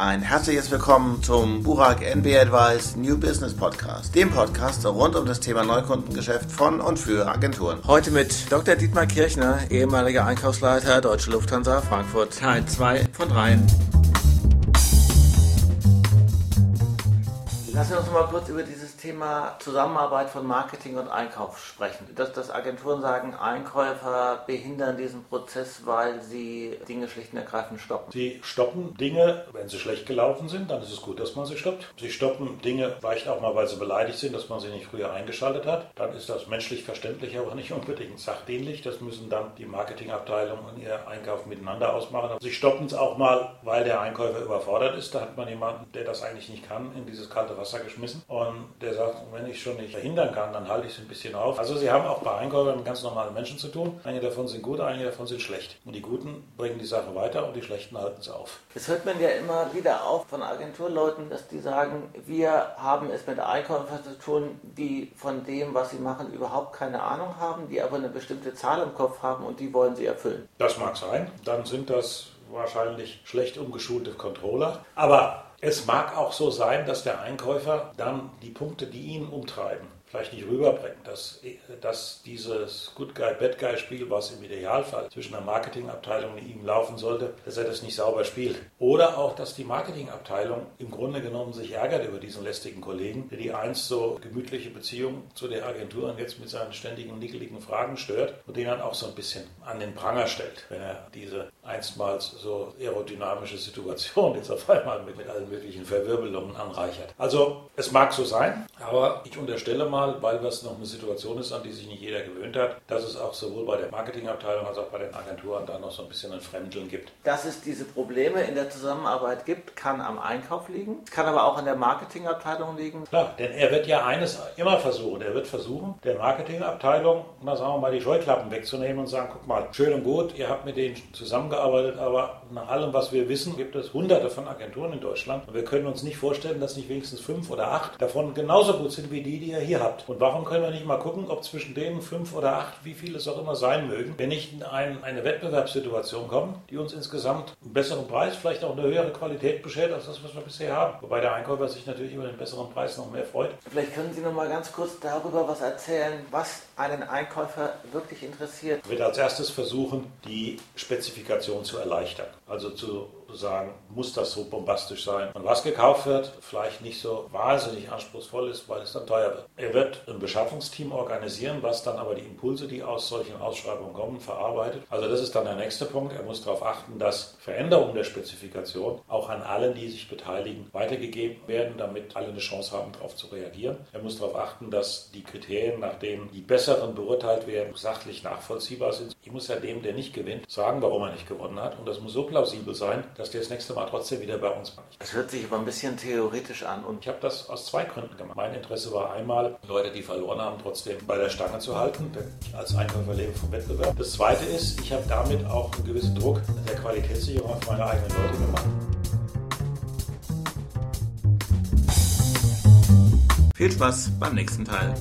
Ein herzliches Willkommen zum Burak NB Advice New Business Podcast, dem Podcast rund um das Thema Neukundengeschäft von und für Agenturen. Heute mit Dr. Dietmar Kirchner, ehemaliger Einkaufsleiter Deutsche Lufthansa Frankfurt, Teil 2 von 3. Lassen wir uns mal kurz über dieses Thema Zusammenarbeit von Marketing und Einkauf sprechen. Dass, dass Agenturen sagen, Einkäufer behindern diesen Prozess, weil sie Dinge schlicht und ergreifend stoppen. Sie stoppen Dinge, wenn sie schlecht gelaufen sind, dann ist es gut, dass man sie stoppt. Sie stoppen Dinge vielleicht auch mal, weil sie beleidigt sind, dass man sie nicht früher eingeschaltet hat. Dann ist das menschlich verständlich, aber nicht unbedingt sachdienlich. Das müssen dann die Marketingabteilung und ihr Einkauf miteinander ausmachen. Sie stoppen es auch mal, weil der Einkäufer überfordert ist. Da hat man jemanden, der das eigentlich nicht kann, in dieses kalte Wasser geschmissen und der sagt, wenn ich schon nicht verhindern kann, dann halte ich es ein bisschen auf. Also sie haben auch bei Einkäufern mit ganz normalen Menschen zu tun. Einige davon sind gut, einige davon sind schlecht. Und die Guten bringen die Sache weiter und die Schlechten halten es auf. Das hört man ja immer wieder auch von Agenturleuten, dass die sagen, wir haben es mit Einkäufern zu tun, die von dem, was sie machen, überhaupt keine Ahnung haben, die aber eine bestimmte Zahl im Kopf haben und die wollen sie erfüllen. Das mag sein. Dann sind das wahrscheinlich schlecht umgeschulte Controller. Aber es mag auch so sein, dass der Einkäufer dann die Punkte, die ihn umtreiben, vielleicht nicht rüberbringt, dass, dass dieses Good Guy, Bad Guy Spiel, was im Idealfall zwischen der Marketingabteilung und ihm laufen sollte, dass er das nicht sauber spielt. Oder auch, dass die Marketingabteilung im Grunde genommen sich ärgert über diesen lästigen Kollegen, der die einst so gemütliche Beziehung zu der Agentur und jetzt mit seinen ständigen nickeligen Fragen stört und den dann auch so ein bisschen an den Pranger stellt, wenn er diese einstmals so aerodynamische Situation jetzt auf einmal mit, mit allen möglichen Verwirbelungen anreichert. Also es mag so sein, aber ich unterstelle mal, mal, weil das noch eine Situation ist, an die sich nicht jeder gewöhnt hat, dass es auch sowohl bei der Marketingabteilung als auch bei den Agenturen da noch so ein bisschen ein Fremdeln gibt. Dass es diese Probleme in der Zusammenarbeit gibt, kann am Einkauf liegen, kann aber auch an der Marketingabteilung liegen. Klar, denn er wird ja eines immer versuchen. Er wird versuchen, der Marketingabteilung, na sagen wir mal, die Scheuklappen wegzunehmen und sagen, guck mal, schön und gut, ihr habt mit denen zusammengearbeitet, aber nach allem, was wir wissen, gibt es hunderte von Agenturen in Deutschland und wir können uns nicht vorstellen, dass nicht wenigstens fünf oder acht davon genauso gut sind wie die, die ihr hier habt habt. Und warum können wir nicht mal gucken, ob zwischen denen fünf oder acht, wie viele es auch immer sein mögen, wenn nicht in ein, eine Wettbewerbssituation kommen, die uns insgesamt einen besseren Preis, vielleicht auch eine höhere Qualität beschert als das, was wir bisher haben. Wobei der Einkäufer sich natürlich über den besseren Preis noch mehr freut. Vielleicht können Sie noch mal ganz kurz darüber was erzählen, was einen Einkäufer wirklich interessiert. Ich würde als erstes versuchen, die Spezifikation zu erleichtern. Also zu sagen, muss das so bombastisch sein. Und was gekauft wird, vielleicht nicht so wahnsinnig anspruchsvoll ist, weil es dann teuer wird. Er wird ein Beschaffungsteam organisieren, was dann aber die Impulse, die aus solchen Ausschreibungen kommen, verarbeitet. Also das ist dann der nächste Punkt. Er muss darauf achten, dass Veränderungen der Spezifikation auch an allen, die sich beteiligen, weitergegeben werden, damit alle eine Chance haben, darauf zu reagieren. Er muss darauf achten, dass die Kriterien, nach denen die besseren beurteilt werden, sachlich nachvollziehbar sind. Ich muss ja dem, der nicht gewinnt, sagen, warum er nicht gewonnen hat. Und das muss so plausibel sein, dass der das nächste Mal trotzdem wieder bei uns macht. Das hört sich aber ein bisschen theoretisch an. Und ich habe das aus zwei Gründen gemacht. Mein Interesse war einmal, Leute, die verloren haben, trotzdem bei der Stange zu halten, denn ich als Einkäufer lebe vom Wettbewerb. Das zweite ist, ich habe damit auch einen gewissen Druck der Qualitätssicherung auf meine eigenen Leute gemacht. Viel Spaß beim nächsten Teil.